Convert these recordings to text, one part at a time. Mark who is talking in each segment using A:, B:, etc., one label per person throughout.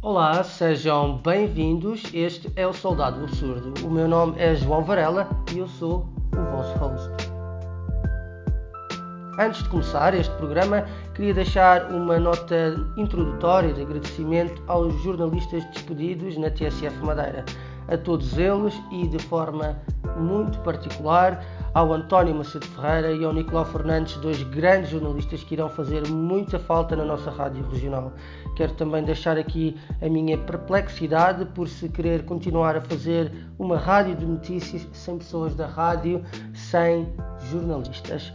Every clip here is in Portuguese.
A: Olá, sejam bem-vindos. Este é o Soldado Absurdo. O meu nome é João Varela e eu sou o vosso host. Antes de começar este programa, queria deixar uma nota introdutória de agradecimento aos jornalistas despedidos na TSF Madeira, a todos eles e de forma muito particular ao António Macedo Ferreira e ao Nicolau Fernandes, dois grandes jornalistas que irão fazer muita falta na nossa rádio regional. Quero também deixar aqui a minha perplexidade por se querer continuar a fazer uma rádio de notícias sem pessoas da rádio, sem jornalistas.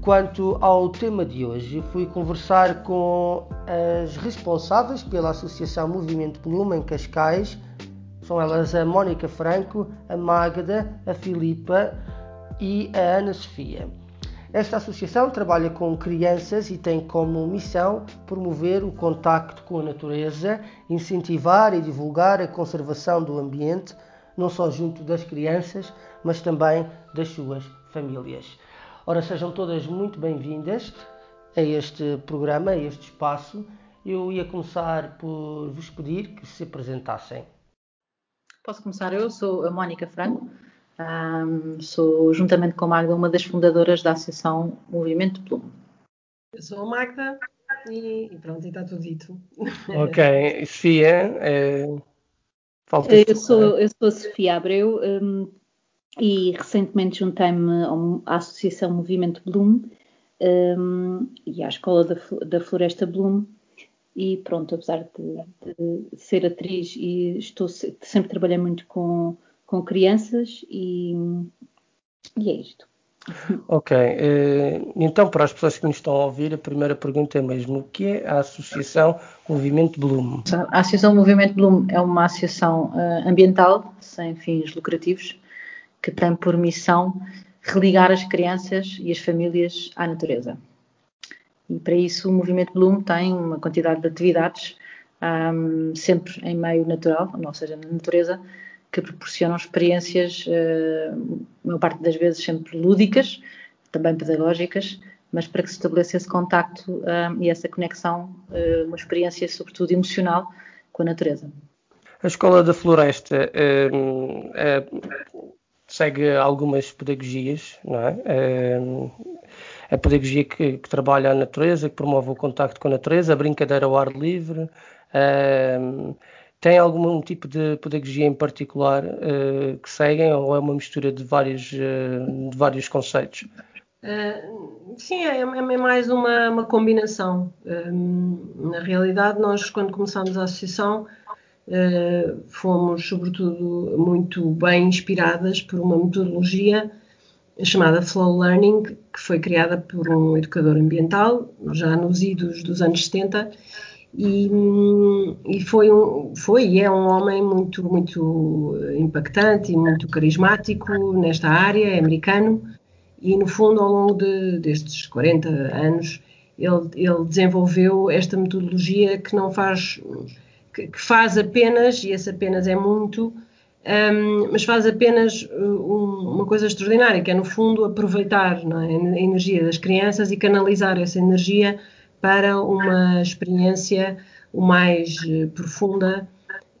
A: Quanto ao tema de hoje, fui conversar com as responsáveis pela Associação Movimento Pluma em Cascais. São elas a Mónica Franco, a Magda, a Filipa e a Ana Sofia. Esta associação trabalha com crianças e tem como missão promover o contacto com a natureza, incentivar e divulgar a conservação do ambiente, não só junto das crianças, mas também das suas famílias. Ora, sejam todas muito bem-vindas a este programa, a este espaço. Eu ia começar por vos pedir que se apresentassem.
B: Posso começar? Eu sou a Mónica Franco, um, sou, juntamente com a Magda, uma das fundadoras da Associação Movimento Plume.
C: Eu sou a Magda e, e pronto, e está tudo dito.
A: Ok, Sofia, é...
D: falta eu sou, eu sou a Sofia Abreu um, e recentemente juntei-me à Associação Movimento Bloom um, e à Escola da, da Floresta Bloom e pronto, apesar de, de, ser atriz e estou sempre trabalhei muito com com crianças e, e é isto.
A: Ok, eh, então para as pessoas que nos estão a ouvir, a primeira pergunta é mesmo: o que é a Associação Movimento Bloom?
B: A Associação Movimento Bloom é uma associação uh, ambiental sem fins lucrativos que tem por missão religar as crianças e as famílias à natureza. E para isso o Movimento Bloom tem uma quantidade de atividades, um, sempre em meio natural, ou seja, na natureza, que proporcionam experiências, uh, maior parte das vezes sempre lúdicas, também pedagógicas, mas para que se estabeleça esse contacto uh, e essa conexão, uh, uma experiência sobretudo emocional com a natureza.
A: A Escola da Floresta segue algumas pedagogias, não é? a pedagogia que, que, trabalha a natureza, que promove o contacto com a natureza, a brincadeira ao ar livre, tem algum tipo de pedagogia em particular uh, que seguem ou é uma mistura de vários, uh, de vários conceitos?
C: Uh, sim, é, é, mais uma, uma combinação. na realidade, nós, quando começámos a associação, fomos, sobretudo, muito bem inspiradas por uma metodologia chamada Flow Learning, que foi criada por um educador ambiental, já nos idos dos anos 70, e, e, foi, um, foi e é um homem muito, muito impactante e muito carismático nesta área, é americano, e no fundo, ao longo de, destes 40 anos, ele, ele, desenvolveu esta metodologia que não faz, que, que faz apenas, e esse apenas é muito, um, mas faz apenas uh, um, uma coisa extraordinária, que é no fundo aproveitar é, a energia das crianças e canalizar essa energia para uma experiência o mais eh, profunda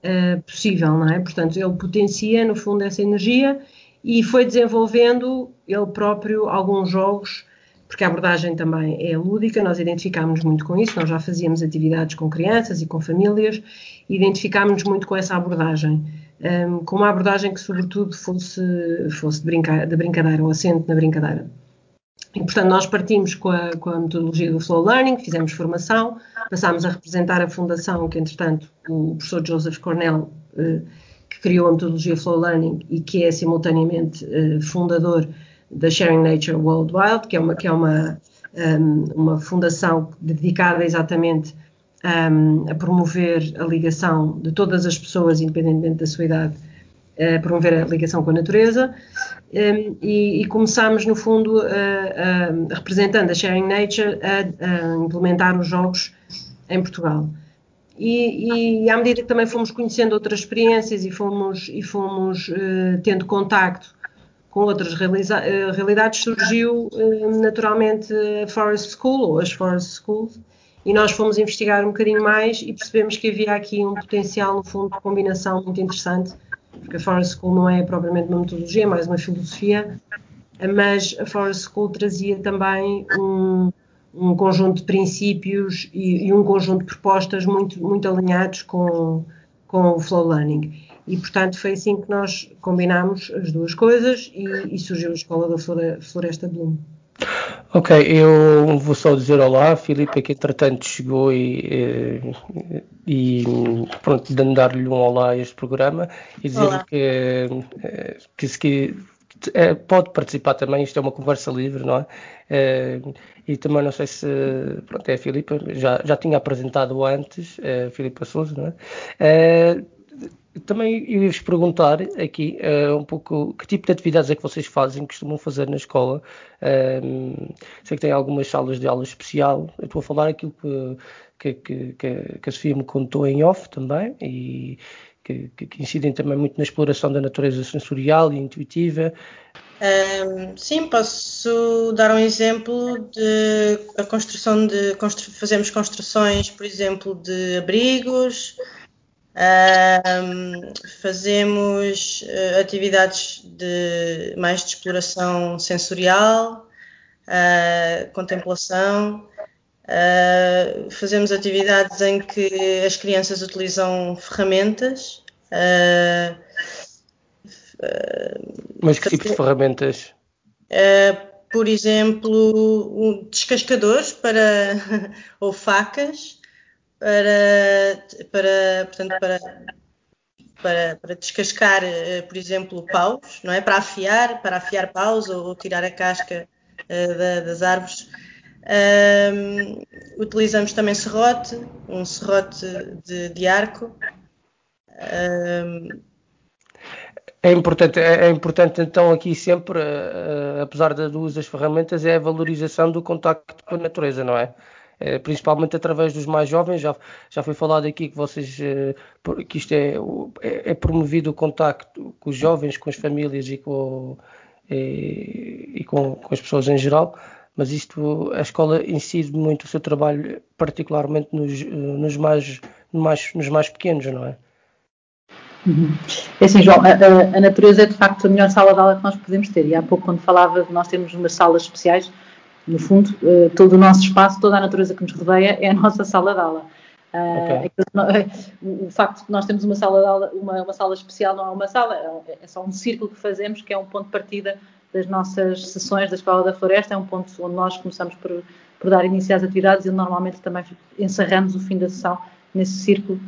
C: uh, possível, não é? Portanto, ele potencia, no fundo, essa energia e foi desenvolvendo ele próprio alguns jogos, porque a abordagem também é lúdica, nós identificámos muito com isso, nós já fazíamos atividades com crianças e com famílias, identificámos muito com essa abordagem. Um, ehm, com uma abordagem que, sobretudo, fosse, fosse de, brinca, de brincadeira, ou assente na brincadeira. E, portanto, nós partimos com a, com a, metodologia do Flow Learning, fizemos formação, passámos a representar a fundação, que, entretanto, o professor Joseph Cornell, eh, que criou a metodologia Flow Learning e que é, simultaneamente, eh, fundador da Sharing Nature Worldwide, que é uma, que é uma, um, ehm, uma fundação dedicada exatamente um, ehm, a promover a ligação de todas as pessoas, independentemente da sua idade, a promover a ligação com a natureza um, e, e começámos, no fundo, representando a Sharing Nature, a, a, implementar os jogos em Portugal. E, e, à medida que também fomos conhecendo outras experiências e fomos, e fomos uh, tendo contacto com outras uh, realidades, surgiu uh, naturalmente a Forest School, ou as Forest Schools, e nós fomos investigar um bocadinho mais e percebemos que havia aqui um potencial, no fundo, de combinação muito interessante, porque a Forest School não é propriamente uma metodologia, é mais uma filosofia, mas a Forest School trazia também um, um conjunto de princípios e, e, um conjunto de propostas muito, muito alinhados com, com o Flow Learning. E, portanto, foi assim que nós combinámos as duas coisas e, e surgiu a Escola da Floresta Bloom.
E: Ok, eu vou só dizer olá, Filipe, que entretanto chegou e, e pronto, dando dar-lhe um olá a este programa e dizer-lhe que, que, que é, pode participar também, isto é uma conversa livre, não é? é e também não sei se, pronto, é a Filipa, já, já tinha apresentado antes, é a Filipa Souza, não é? é também eu ia-vos perguntar aqui uh, um pouco que tipo de atividades é que vocês fazem, costumam fazer na escola. Uh, sei que tem algumas salas de aula especial. Eu estou a falar aquilo que, que, que, que a Sofia me contou em off também e que, que, incidem também muito na exploração da natureza sensorial e intuitiva.
F: Um, sim, posso dar um exemplo de a construção de constru, fazemos construções, por exemplo, de abrigos, fazemos uh, atividades de mais de exploração sensorial, uh, contemplação. Uh, fazemos atividades em que as crianças utilizam ferramentas.
E: Mas que tipo de ferramentas?
F: por exemplo, um, descascadores para ou facas para, para, portanto, para, para, para descascar, eh, por exemplo, paus, não é? Para afiar, para afiar paus ou, tirar a casca uh, das árvores. Um, utilizamos também serrote, um serrote de, de arco. Um,
E: é importante, é, é, importante então aqui sempre, uh, apesar do uso das ferramentas, é a valorização do contacto com a natureza, não é? Eh, principalmente através dos mais jovens. Já, já foi falado aqui que vocês eh, que isto é, é, é promovido o contacto com os jovens, com as famílias e com, e, e com, com, as pessoas em geral, mas isto a escola incide muito o seu trabalho, particularmente nos, eh, nos, mais, mais, nos mais pequenos, não é?
B: Uhum. É assim, João, a, a, natureza é de facto a melhor sala de aula que nós podemos ter. E há pouco, quando falava de nós termos umas salas especiais, no fundo, uh, todo o nosso espaço, toda a natureza que nos rodeia é a nossa sala de aula. Uh, okay. o, o, facto de nós termos uma sala de aula, uma, uma, sala especial não é uma sala, é, é só um círculo que fazemos, que é um ponto de partida das nossas sessões da Escola da Floresta, é um ponto onde nós começamos por, por dar início às atividades e normalmente também encerramos o fim da sessão nesse círculo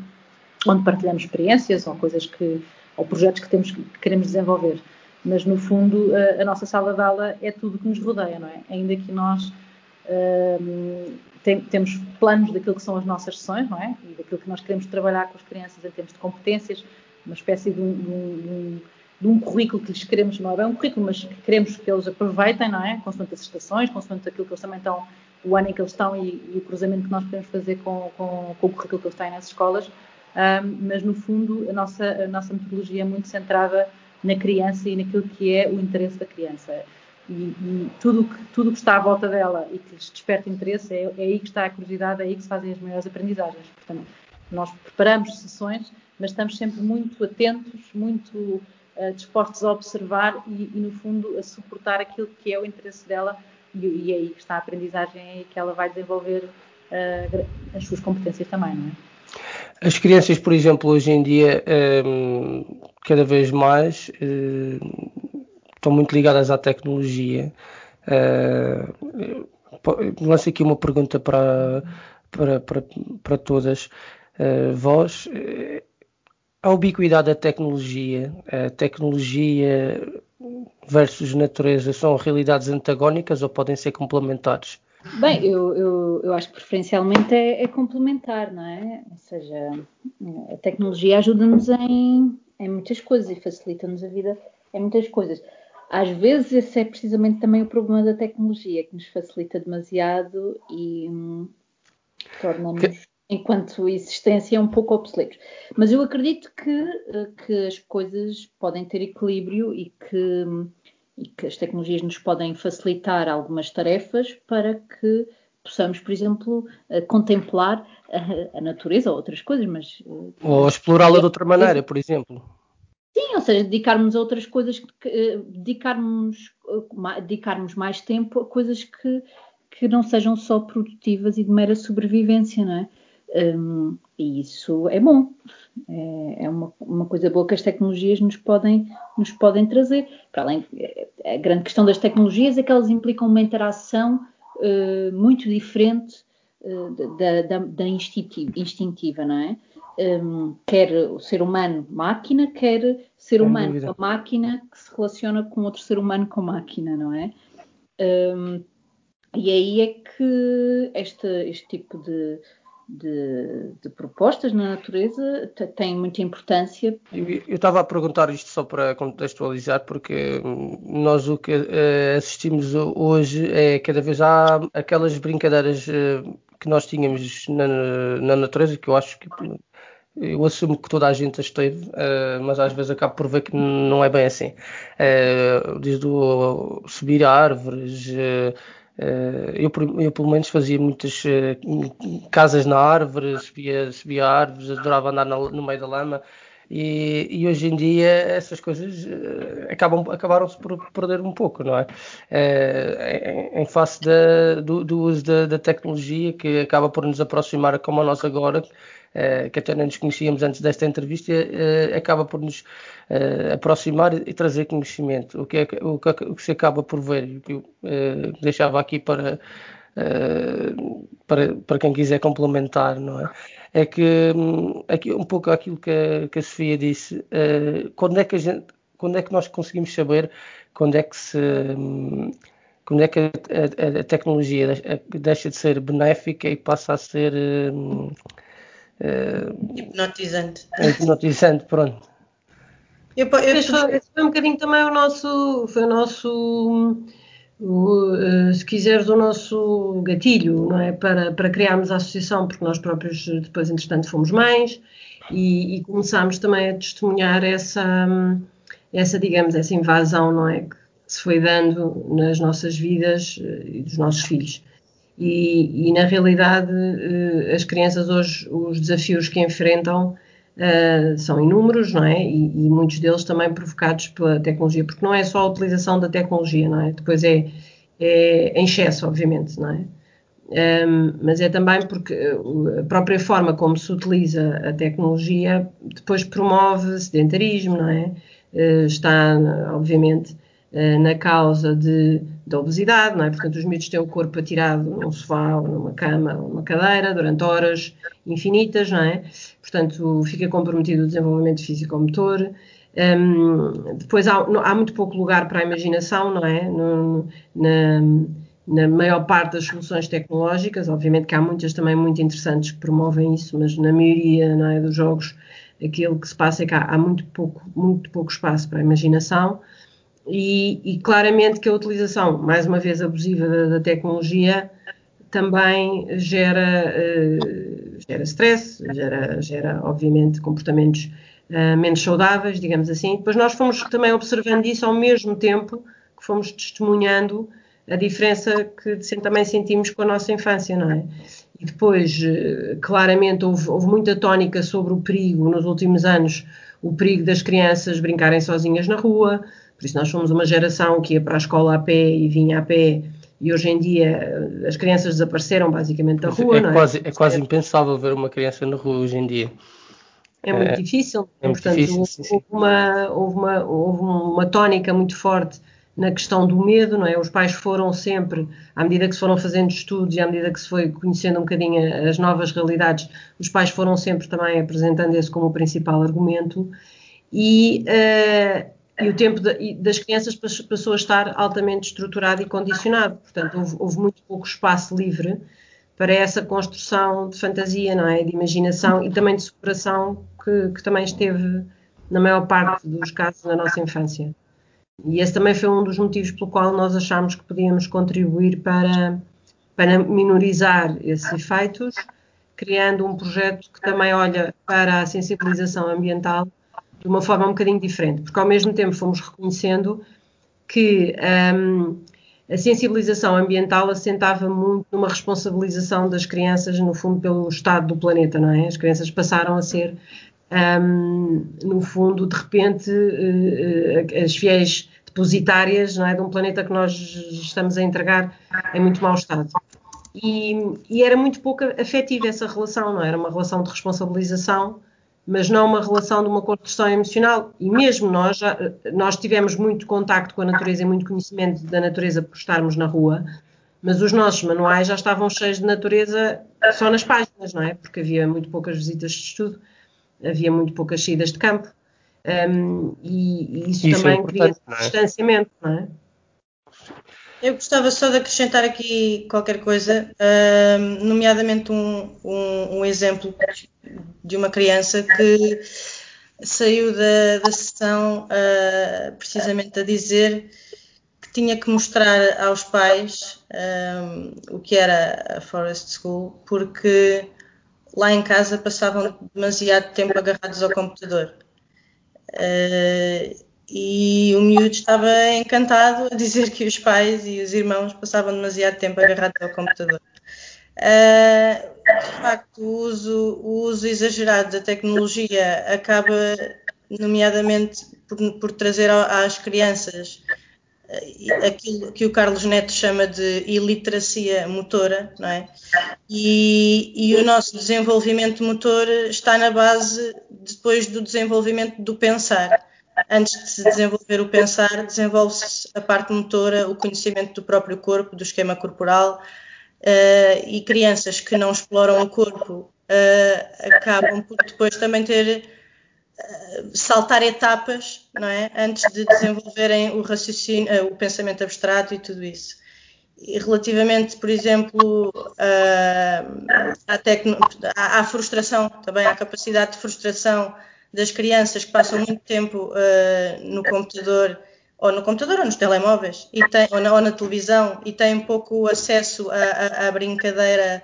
B: onde partilhamos experiências ou coisas que, ou projetos que, temos, que queremos desenvolver mas no fundo a, nossa sala de aula é tudo que nos rodeia, não é? Ainda que nós um, tem, temos planos daquilo que são as nossas sessões, não é? E daquilo que nós queremos trabalhar com as crianças em termos de competências, uma espécie de um, de um, de um currículo que lhes queremos, não é bem um currículo, mas que queremos que eles aproveitem, não é? Consoante as estações, consoante aquilo que eles também estão, o ano em que eles estão e, e o cruzamento que nós podemos fazer com, com, com, o currículo que eles têm nas escolas, um, mas no fundo a nossa, a nossa metodologia é muito centrada na criança e naquilo que é o interesse da criança. E, e tudo que, tudo que está à volta dela e que lhes desperta interesse, é, é aí que está a curiosidade, é aí que se fazem as maiores aprendizagens. Portanto, nós preparamos sessões, mas estamos sempre muito atentos, muito uh, dispostos a observar e, e, no fundo, a suportar aquilo que é o interesse dela e, e é aí que está a aprendizagem, é que ela vai desenvolver uh, as suas competências também, não é?
E: As crianças, por exemplo, hoje em dia, ehm, cada vez mais uh, estão muito ligadas à tecnologia. Uh, lanço aqui uma pergunta para, para, para, para todas uh, vós. A ubiquidade da tecnologia, a tecnologia versus natureza, são realidades antagónicas ou podem ser complementares?
D: Bem, eu, eu, eu acho que preferencialmente é, é, complementar, não é? Ou seja, a tecnologia ajuda-nos em, em muitas coisas e facilita-nos a vida em muitas coisas. Às vezes esse é precisamente também o problema da tecnologia, que nos facilita demasiado e hum, torna-nos, enquanto existência, um pouco obsoletos. Mas eu acredito que, eh, que as coisas podem ter equilíbrio e que hum, e que as tecnologias nos podem facilitar algumas tarefas para que possamos, por exemplo, uh, contemplar a, a, natureza ou outras coisas, mas... Uh,
E: ou explorá-la de outra maneira, por exemplo.
D: Sim, ou seja, dedicarmos a outras coisas, que, dedicarmos, dedicarmos mais tempo a coisas que, que não sejam só produtivas e de mera sobrevivência, não é? Um, e isso é bom, é, é uma, uma, coisa boa que as tecnologias nos podem, nos podem trazer. Para além, a grande questão das tecnologias é que elas implicam uma interação uh, muito diferente uh, da, da, da instintiva, instintiva, não é? Um, quer o ser humano máquina, quer ser humano com máquina que se relaciona com outro ser humano com máquina, não é? Um, e aí é que este, este tipo de, de, de, propostas na natureza tem muita importância.
E: Eu estava a perguntar isto só para contextualizar, porque hum, nós o que uh, assistimos hoje é cada vez há aquelas brincadeiras uh, que nós tínhamos na, na, natureza, que eu acho que eu assumo que toda a gente as teve, uh, mas às vezes acabo por ver que não é bem assim. desde o subir árvores eu, eu, pelo menos fazia muitas uh, casas na árvore, subia, subia árvores, adorava andar no meio da lama e, e, hoje em dia essas coisas uh, acabam, acabaram-se por perder um pouco, não é? Em, em, face da, do, do, uso da, da, tecnologia que acaba por nos aproximar como a nós agora, eh, que até não nos conhecíamos antes desta entrevista, eh, acaba por nos eh, aproximar e trazer conhecimento. O que, é, o que, o que se acaba por ver, o que eu deixava aqui para, para, para quem quiser complementar, não é? É que hum, aqui, um pouco aquilo que a, que a Sofia disse, quando é que a gente, quando é que nós conseguimos saber quando é que se hum, quando é que a, a, a, tecnologia deixa de ser benéfica e passa a ser
F: hipnotizante.
E: É hipnotizante, pronto.
C: Eu, eu, esse, foi, esse foi um bocadinho também o nosso, foi o nosso, o, uh, se quiseres, o nosso gatilho, não é? Para, para criarmos a associação, porque nós próprios depois, entretanto, fomos mães e, e começámos também a testemunhar essa, essa, digamos, essa invasão, não é? Que se foi dando nas nossas vidas eh, e dos nossos filhos. E, e, na realidade, eh, as crianças hoje, os desafios que enfrentam uh, são inúmeros, não é? E, e, muitos deles também provocados pela tecnologia, porque não é só a utilização da tecnologia, não é? Depois é, é em excesso, obviamente, não é? Um, ehm, mas é também porque a própria forma como se utiliza a tecnologia depois promove sedentarismo, não é? Uh, está, obviamente, na causa de da obesidade, não é? Portanto, os miúdos têm o corpo atirado num sofá ou numa cama ou numa cadeira durante horas infinitas, não é? Portanto, fica comprometido o desenvolvimento físico-motor. Um, depois há, há, muito pouco lugar para a imaginação, não é? No, na, na, maior parte das soluções tecnológicas, obviamente que há muitas também muito interessantes que promovem isso, mas na maioria não é, dos jogos aquilo que se passa é que há, há muito, pouco, muito pouco espaço para a imaginação. E, e, claramente que a utilização, mais uma vez, abusiva da, da tecnologia também gera, uh, gera stress, gera, gera, obviamente, comportamentos uh, menos saudáveis, digamos assim. Depois nós fomos também observando isso ao mesmo tempo que fomos testemunhando a diferença que também sentimos com a nossa infância, não é? E depois, uh, claramente, houve, houve muita tónica sobre o perigo nos últimos anos, o perigo das crianças brincarem sozinhas na rua, por isso, nós fomos uma geração que ia para a escola a pé e vinha a pé, e hoje em dia as crianças desapareceram basicamente da rua.
E: É, é? Quase, é quase impensável ver uma criança na rua hoje em dia.
C: É muito é, difícil. É muito Portanto, difícil, houve, sim, sim. Uma, houve, uma, houve uma tónica muito forte na questão do medo, não é? Os pais foram sempre, à medida que se foram fazendo estudos e à medida que se foi conhecendo um bocadinho as novas realidades, os pais foram sempre também apresentando esse como o principal argumento. E uh, e o tempo de, das crianças passou a estar altamente estruturado e condicionado. Portanto, houve, houve, muito pouco espaço livre para essa construção de fantasia, não é? De imaginação e também de superação que, que também esteve na maior parte dos casos na nossa infância. E esse também foi um dos motivos pelo qual nós achámos que podíamos contribuir para, para minorizar esses efeitos, criando um projeto que também olha para a sensibilização ambiental de uma forma um bocadinho diferente, porque ao mesmo tempo fomos reconhecendo que um, a sensibilização ambiental assentava muito numa responsabilização das crianças, no fundo, pelo estado do planeta, não é? As crianças passaram a ser, um, no fundo, de repente, uh, as fiéis depositárias não é, de um planeta que nós estamos a entregar em muito mau estado. E, e, era muito pouco afetiva essa relação, não é? era uma relação de responsabilização, mas não uma relação de uma construção emocional. E mesmo nós, já, nós tivemos muito contacto com a natureza e muito conhecimento da natureza por estarmos na rua, mas os nossos manuais já estavam cheios de natureza só nas páginas, não é? Porque havia muito poucas visitas de estudo, havia muito poucas saídas de campo. Um, e, e, isso, isso é também é cria é? distanciamento, não é?
F: Eu gostava só de acrescentar aqui qualquer coisa, uh, nomeadamente um, um, um, exemplo de uma criança que saiu da, da sessão uh, precisamente a dizer que tinha que mostrar aos pais o que era a Forest School, porque lá em casa passavam demasiado tempo agarrados ao computador. Uh, e o miúdo estava encantado a dizer que os pais e os irmãos passavam demasiado tempo agarrados ao computador. Uh, de facto, o uso, o uso, exagerado da tecnologia acaba, nomeadamente, por, por trazer às crianças uh, aquilo que o Carlos Neto chama de iliteracia motora, não é? E, e, o nosso desenvolvimento motor está na base depois do desenvolvimento do pensar antes de se desenvolver o pensar, desenvolve-se a parte motora, o conhecimento do próprio corpo, do esquema corporal, uh, e crianças que não exploram o corpo uh, acabam por depois também ter uh, saltar etapas, não é? Antes de desenvolverem o raciocínio, o pensamento abstrato e tudo isso. E relativamente, por exemplo, à, tecno, à, à frustração, também à capacidade de frustração das crianças que passam muito tempo no computador, ou no computador ou nos telemóveis, e tem, ou, na, ou na televisão, e têm pouco acesso à brincadeira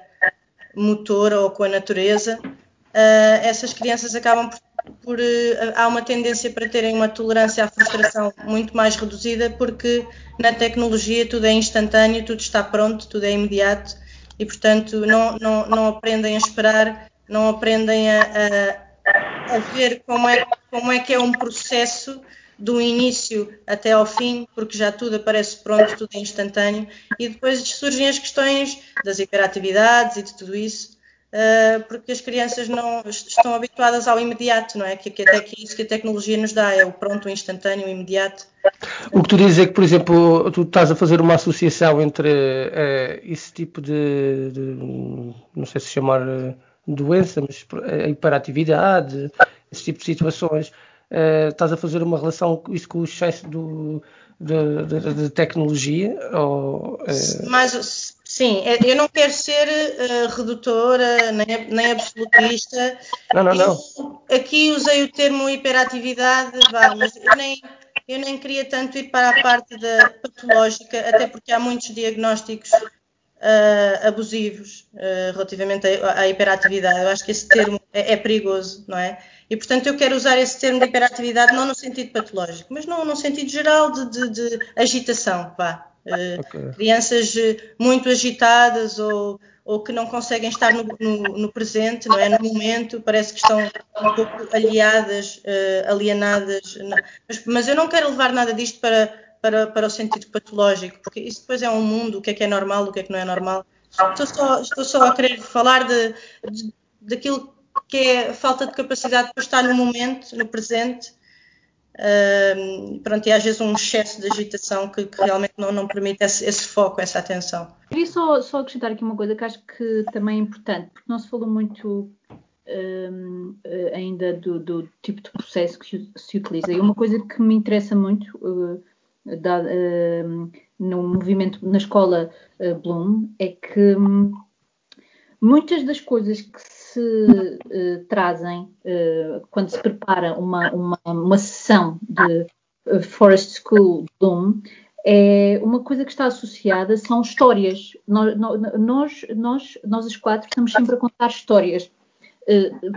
F: motora ou com a natureza, uh, essas crianças acabam por, por uh, há uma tendência para terem uma tolerância à frustração muito mais reduzida, porque na tecnologia tudo é instantâneo, tudo está pronto, tudo é imediato, e portanto não, não, não aprendem a esperar, não aprendem a, a a ver como é, como é que é um processo do início até ao fim, porque já tudo aparece pronto, tudo é instantâneo, e depois surgem as questões das hiperatividades e de tudo isso, uh, porque as crianças não estão habituadas ao imediato, não é? Que, que até que isso que a tecnologia nos dá, é o pronto, o instantâneo, o imediato.
E: O que tu dizes é que, por exemplo, tu estás a fazer uma associação entre uh, esse tipo de, de, não sei se chamar uh, doença, mas a hiperatividade, esse tipo de situações, uh, estás a fazer uma relação com isso com o excesso do, de, de, de tecnologia? Ou,
F: uh... Mas, sim, é, eu não quero ser uh, redutora nem, nem absolutista.
E: Não, não, não.
F: Eu, aqui usei o termo hiperatividade, vá, mas eu nem, eu nem queria tanto ir para a parte da patológica, até porque há muitos diagnósticos uh, abusivos uh, relativamente à, à, hiperatividade. Eu acho que esse termo é, é, perigoso, não é? E, portanto, eu quero usar esse termo de hiperatividade não no sentido patológico, mas no, no sentido geral de, de, de agitação, vá. Uh, okay. Crianças muito agitadas ou, ou que não conseguem estar no, no, no, presente, não é? No momento, parece que estão um pouco aliadas, uh, alienadas. Mas, mas, eu não quero levar nada disto para, para, para o sentido patológico, porque isso depois é um mundo, o que é que é normal, o que é que não é normal. Estou só, estou só a querer falar de, de, daquilo que é falta de capacidade para estar no momento, no presente, pronto, e às vezes um excesso de agitação que, que realmente não, não permite esse, esse, foco, essa atenção.
D: Queria só, só acrescentar aqui uma coisa que acho que também é importante, porque não se falou muito um, ainda do, do, tipo de processo que se utiliza. E uma coisa que me interessa muito, uh, da, uh, no movimento na escola uh, Bloom é que um, muitas das coisas que se uh, trazem quando se prepara uma, uma, uma sessão de Forest School Bloom é uma coisa que está associada são histórias. Nós, nós, nós, nós os quatro estamos sempre a contar histórias,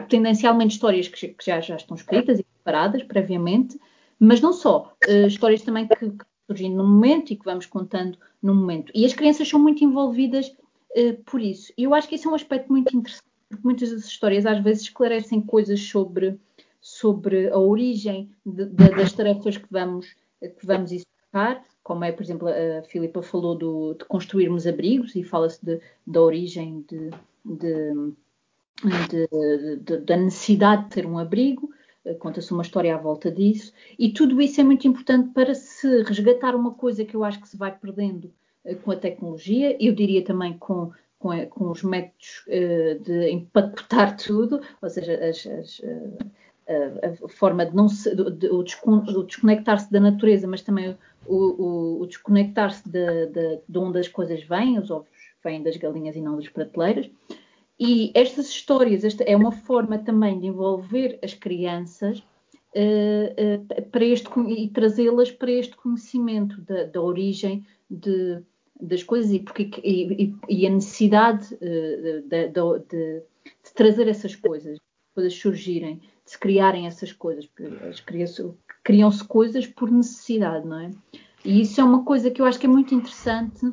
D: tendencialmente histórias que, que já, já estão escritas e preparadas previamente, mas não só, uh, histórias também que, que surgem no momento e que vamos contando no momento. E as crianças são muito envolvidas uh, por isso. E eu acho que isso é um aspecto muito interessante, porque muitas das histórias às vezes esclarecem coisas sobre, sobre a origem de, de, das tarefas que vamos, que vamos executar, como é, por exemplo, a Filipa falou do, de construirmos abrigos e fala-se da origem de, da necessidade de ter um abrigo, conta-se uma história à volta disso, e tudo isso é muito importante para se resgatar uma coisa que eu acho que se vai perdendo uh, com a tecnologia, eu diria também com, com, com os métodos de empacotar tudo, ou seja, as, as, uh, a, forma de não se, de, de, o desconectar-se da natureza, mas também o, o, o desconectar-se de, de, de, onde as coisas vêm, os ovos vêm das galinhas e não das prateleiras. E estas histórias, esta é uma forma também de envolver as crianças uh, uh, para este, e trazê-las para este conhecimento da, da origem de, das coisas e, porque, e, e a necessidade uh, de, de, de, trazer essas coisas, coisas surgirem, de se criarem essas coisas, criam-se coisas por necessidade, não é? E isso é uma coisa que eu acho que é muito interessante,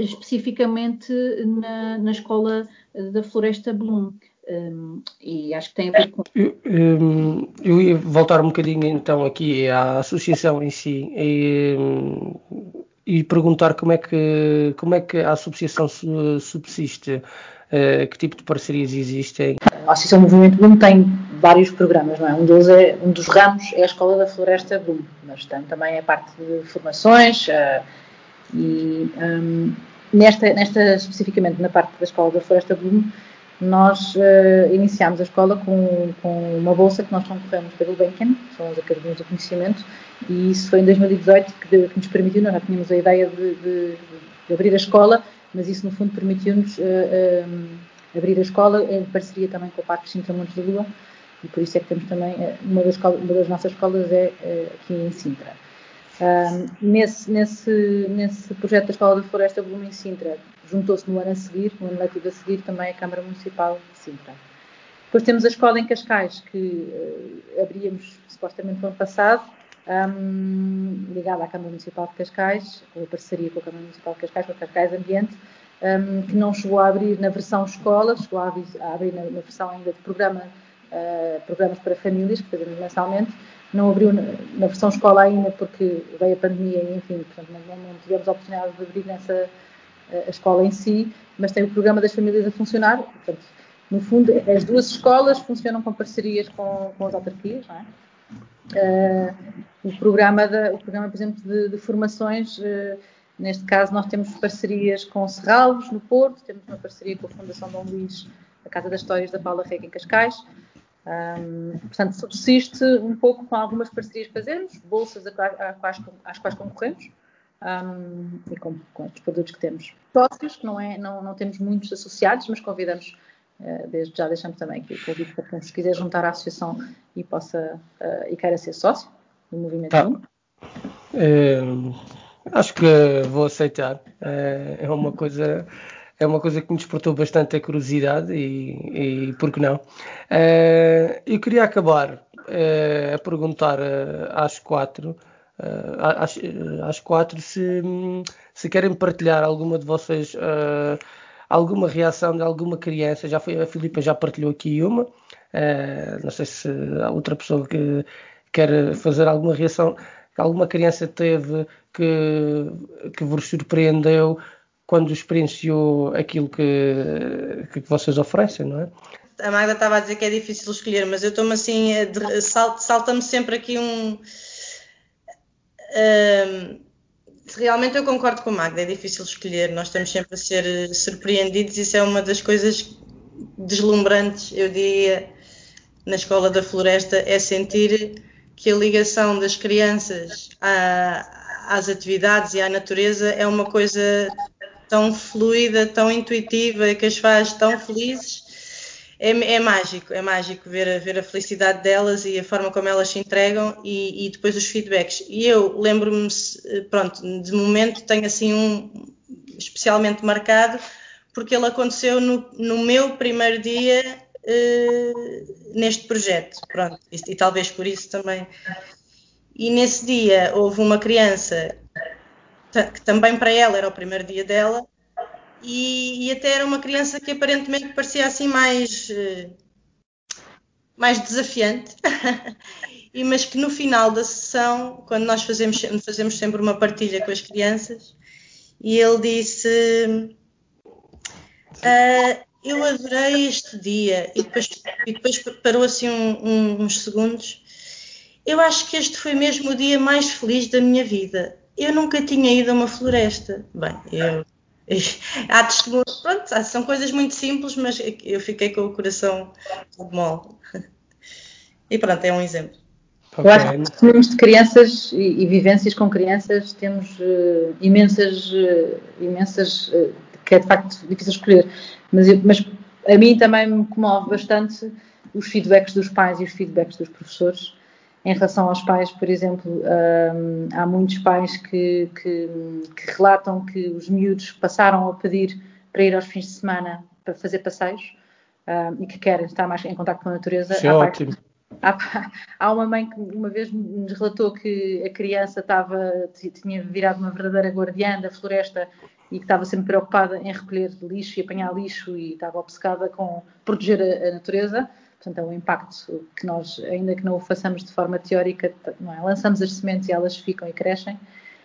D: especificamente na, na escola da Floresta Bloom. Um, e acho que tem a ver com.
E: Eu, um, eu ia voltar um bocadinho então aqui à associação em si e, um, e perguntar como é que, como é que a associação subsiste. Uh, que tipo de parcerias existem?
B: A Associação Movimento Bloom tem vários programas, não é? Um, deles é, um dos ramos é a Escola da Floresta Bloom, mas tem também a parte de formações uh, e um, nesta, nesta, especificamente na parte da Escola da Floresta Bloom, nós uh, iniciámos a escola com, com, uma bolsa que nós concorremos pelo Gulbenkian, que são as Academias do Conhecimento, e isso foi em 2018 que, que nos permitiu, nós já tínhamos a ideia de, de, de abrir a escola, mas isso no fundo permitiu-nos uh, uh, abrir a escola em parceria também com o Parque Sintra Montes da Lua, e por isso é que temos também, uma das, uma das nossas escolas é aqui em Sintra. Nesse, nesse, nesse projeto da Escola da Floresta Bloom em Sintra, juntou-se no ano a seguir, no ano letivo a seguir, também a Câmara Municipal de Sintra. Depois temos a escola em Cascais, que uh, abríamos supostamente no ano passado, um, ligada à Câmara Municipal de Cascais, com a parceria com a Câmara Municipal de Cascais, com a Cascais Ambiente, um, que não chegou a abrir na versão escola, chegou a abrir na, na, versão ainda de programa, uh, programas para famílias, que fazemos mensalmente, não abriu na, versão escola ainda porque veio a pandemia e, enfim, portanto, não, não tivemos a oportunidade de abrir nessa a escola em si, mas tem o programa das famílias a funcionar. Portanto, no fundo, as duas escolas funcionam com parcerias com, com as autarquias, não é? Uh, o, programa da, o programa, por exemplo, de, de formações, uh, neste caso nós temos parcerias com Serralvos, no Porto, temos uma parceria com a Fundação Dom Luís, a Casa das Histórias da Paula Rega, em Cascais. Um, portanto, subsiste um pouco com algumas parcerias que fazemos, bolsas às quais, às quais concorremos, um, e com, com os produtos que temos. Sócios, que não, é, não, não temos muitos associados, mas convidamos, uh, desde já deixamos também aqui o convite para quem se quiser juntar à associação e possa uh, e queira ser sócio do movimento. Tá.
E: É, acho que vou aceitar. É, é, uma coisa. É uma coisa que me despertou bastante a curiosidade e, e por que não? É, eu queria acabar a perguntar às quatro uh, às, às quatro se, se querem partilhar alguma de vocês uh, alguma reação de alguma criança. Já foi, a Filipa já partilhou aqui uma. Uh, não sei se há outra pessoa que quer fazer alguma reação alguma criança teve que, que vos surpreendeu quando experienciou aquilo que, que vocês oferecem, não é?
F: A Magda estava a dizer que é difícil escolher, mas eu estou-me assim, salta-me sempre aqui um, realmente eu concordo com o Magda, é difícil escolher, nós estamos sempre a ser surpreendidos, isso é uma das coisas deslumbrantes, eu diria, na Escola da Floresta, é sentir que a ligação das crianças às atividades e à natureza é uma coisa tão fluida, tão intuitiva, que as faz tão felizes é, é, mágico, é mágico ver, ver a felicidade delas e a forma como elas se entregam e, e depois os feedbacks. E eu lembro-me, pronto, de momento tenho assim um especialmente marcado, porque ele aconteceu no, no meu primeiro dia uh, neste projeto, pronto, e, e talvez por isso também. E nesse dia houve uma criança que também para ela era o primeiro dia dela, e, e até era uma criança que aparentemente parecia assim mais, eh, mais desafiante. e, mas que no final da sessão, quando nós fazemos, fazemos sempre uma partilha com as crianças, e ele disse: uh, Eu adorei este dia, e depois, e depois parou assim um, um, uns segundos. Eu acho que este foi mesmo o dia mais feliz da minha vida. Eu nunca tinha ido a uma floresta. Bem, eu. Há testemunhos, pronto, são coisas muito simples, mas eu fiquei com o coração todo mole. E pronto, é um exemplo.
B: Okay. Eu acho que testemunhos de crianças e, e, vivências com crianças temos uh, imensas, uh, imensas, uh, que é de facto difícil escolher, mas, mas a mim também me comove bastante os feedbacks dos pais e os feedbacks dos professores. Em relação aos pais, por exemplo, um, há muitos pais que, que, que, relatam que os miúdos passaram a pedir para ir aos fins de semana para fazer passeios um, e que querem estar mais em contato com a natureza.
E: Isso é ótimo.
B: Há, há, uma mãe que uma vez nos relatou que a criança estava, tinha virado uma verdadeira guardiã da floresta e que estava sempre preocupada em recolher lixo e apanhar lixo e estava obcecada com proteger a, a natureza. Portanto, é um impacto que nós, ainda que não o façamos de forma teórica, é? lançamos as sementes e elas ficam e crescem.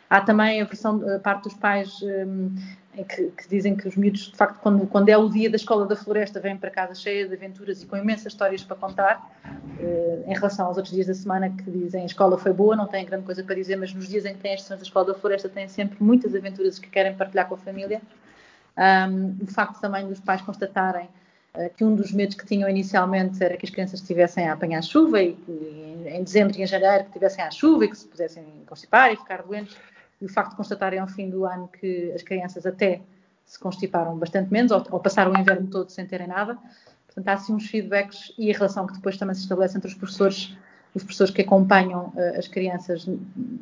B: Há também a versão, a parte dos pais um, que, que, dizem que os miúdos, de facto, quando, quando, é o dia da escola da floresta, vêm para casa cheia de aventuras e com imensas histórias para contar, uh, em relação aos outros dias da semana que dizem a escola foi boa, não têm grande coisa para dizer, mas nos dias em que têm as sessões da escola da floresta têm sempre muitas aventuras que querem partilhar com a família. Um, o facto também dos pais constatarem que um dos medos que tinham inicialmente era que as crianças estivessem a apanhar chuva e, em dezembro e em janeiro que estivessem à chuva e que se pudessem constipar e ficar doentes e o facto de constatarem ao fim do ano que as crianças até se constiparam bastante menos ou, ou passaram o inverno todo sem terem nada. Portanto, há assim uns feedbacks e a relação que depois também se estabelece entre os professores, os professores que acompanham uh, as crianças,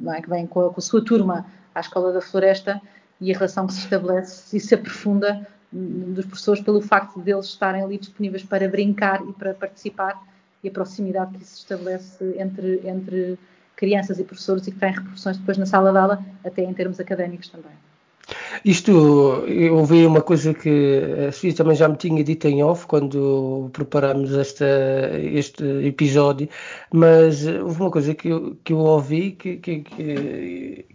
B: é, que vêm com a, com a, sua turma à Escola da Floresta e a relação que se estabelece e se aprofunda dos professores pelo facto de eles estarem ali disponíveis para brincar e para participar e a proximidade que se estabelece entre, entre crianças e professores e que tem repercussões depois na sala de aula, até em termos académicos também.
E: Isto, eu ouvi uma coisa que a Sofia também já me tinha dito em off quando preparamos esta, este episódio, mas houve uma coisa que eu, que eu ouvi que, que, que,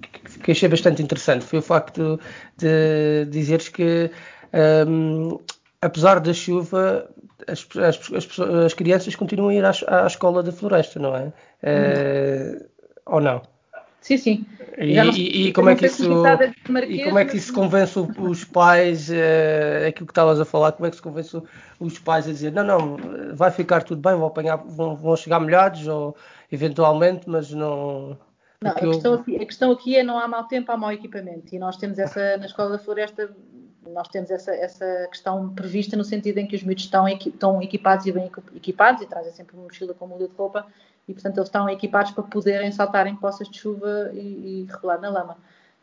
E: que achei bastante interessante, foi o facto de dizeres que um, apesar da chuva as, as, as, as, crianças continuam a ir à, à escola da floresta, não é? Uh, ou não?
B: Sim, sim.
E: E, e, e, como é que isso, e como é que isso convence os pais, é, aquilo que estavas a falar, como é que se convence os pais a dizer, não, não, vai ficar tudo bem, vão apanhar, vão, vão chegar molhados, ou eventualmente, mas não...
B: Não, a questão, aqui, a questão aqui é não há mau tempo, há mau equipamento. E nós temos essa, na Escola da Floresta, nós temos essa, essa questão prevista no sentido em que os miúdos estão, estão equipados e bem equipados e trazem sempre uma mochila com muda de roupa e, portanto, eles estão equipados para poderem saltar em poças de chuva e, e rebolar na lama.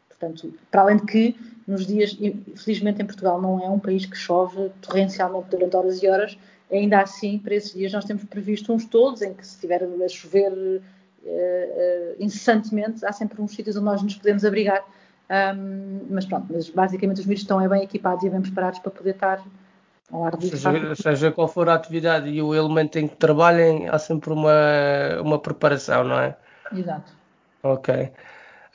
B: Portanto, para além de que, nos dias, felizmente em Portugal não é um país que chove torrencialmente durante horas e horas, ainda assim, para esses dias nós temos previsto uns todos em que se estiver a chover uh, uh, incessantemente, há sempre uns sítios onde nós nos podemos abrigar. Um, mas pronto, mas basicamente os miúdos estão bem equipados e bem preparados para poder estar
E: Seja, seja, qual for a atividade e o elemento em que trabalhem, há sempre uma, uma preparação, não é?
B: Exato.
E: Ok.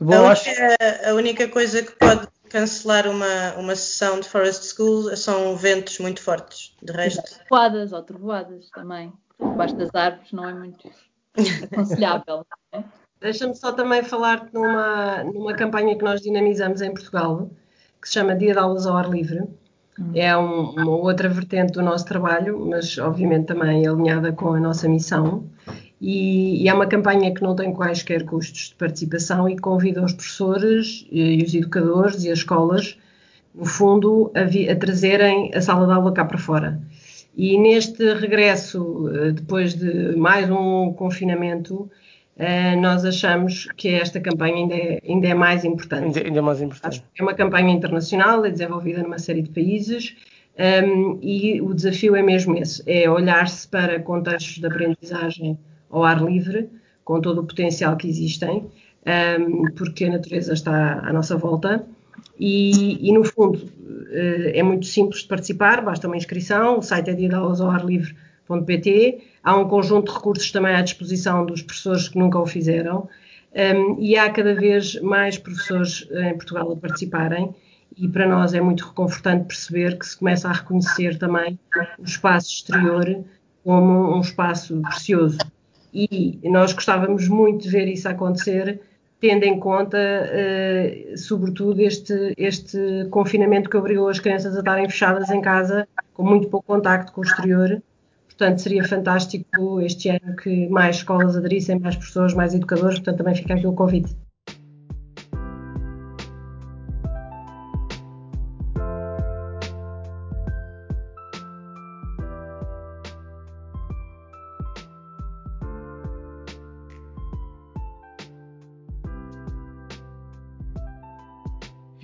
F: Bom, a, acho... única, a única coisa que pode cancelar uma, uma sessão de Forest School são ventos muito fortes. De resto.
D: Trovoadas ou trovoadas também. Debaixo das árvores não é muito aconselhável. É?
C: Deixa-me só também falar numa, numa campanha que nós dinamizamos em Portugal, que se chama Dia de Aulas ao Ar Livre é um, uma outra vertente do nosso trabalho, mas obviamente também alinhada com a nossa missão. E, e é uma campanha que não tem quaisquer custos de participação e convida os professores e, e os educadores e as escolas, no fundo, a, vi, a trazerem a sala de aula cá para fora. E neste regresso, eh, depois de mais um confinamento, Uh, nós achamos que esta campanha ainda é, ainda é mais importante.
E: Ainda, ainda, é mais importante.
C: é uma campanha internacional, é desenvolvida numa série de países um, ehm, e o desafio é mesmo esse, é olhar-se para contextos de aprendizagem ao ar livre, com todo o potencial que existem, um, porque a natureza está à nossa volta. E, e, no fundo, é muito simples de participar, basta uma inscrição, o site é diadaulas.pt, há um conjunto de recursos também à disposição dos professores que nunca o fizeram, um, e há cada vez mais professores em Portugal a participarem, e para nós é muito reconfortante perceber que se começa a reconhecer também o espaço exterior como um espaço precioso. E nós gostávamos muito de ver isso acontecer, tendo em conta, uh, sobretudo, este, este confinamento que obrigou as crianças a estarem fechadas em casa, com muito pouco contacto com o exterior. Portanto, seria fantástico este ano que mais escolas aderissem, mais professores, mais educadores. Portanto, também fica aqui o convite.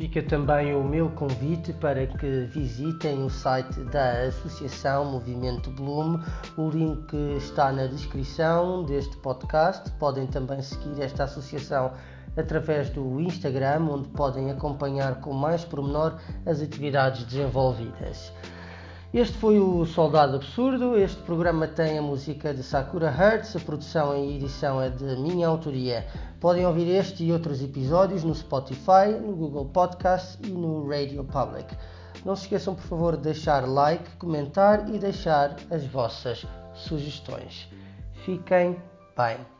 A: Fica também o meu convite para que visitem o site da Associação Movimento Bloom. O link está na descrição deste podcast. Podem também seguir esta associação através do Instagram, onde podem acompanhar com mais pormenor as atividades desenvolvidas. Este foi o Soldado Absurdo. Este programa tem a música de Sakura Hertz, a produção e edição é de minha autoria. Podem ouvir este e outros episódios no Spotify, no Google Podcast e no Radio Public. Não se esqueçam, por favor, de deixar like, comentar e deixar as vossas sugestões. Fiquem bem.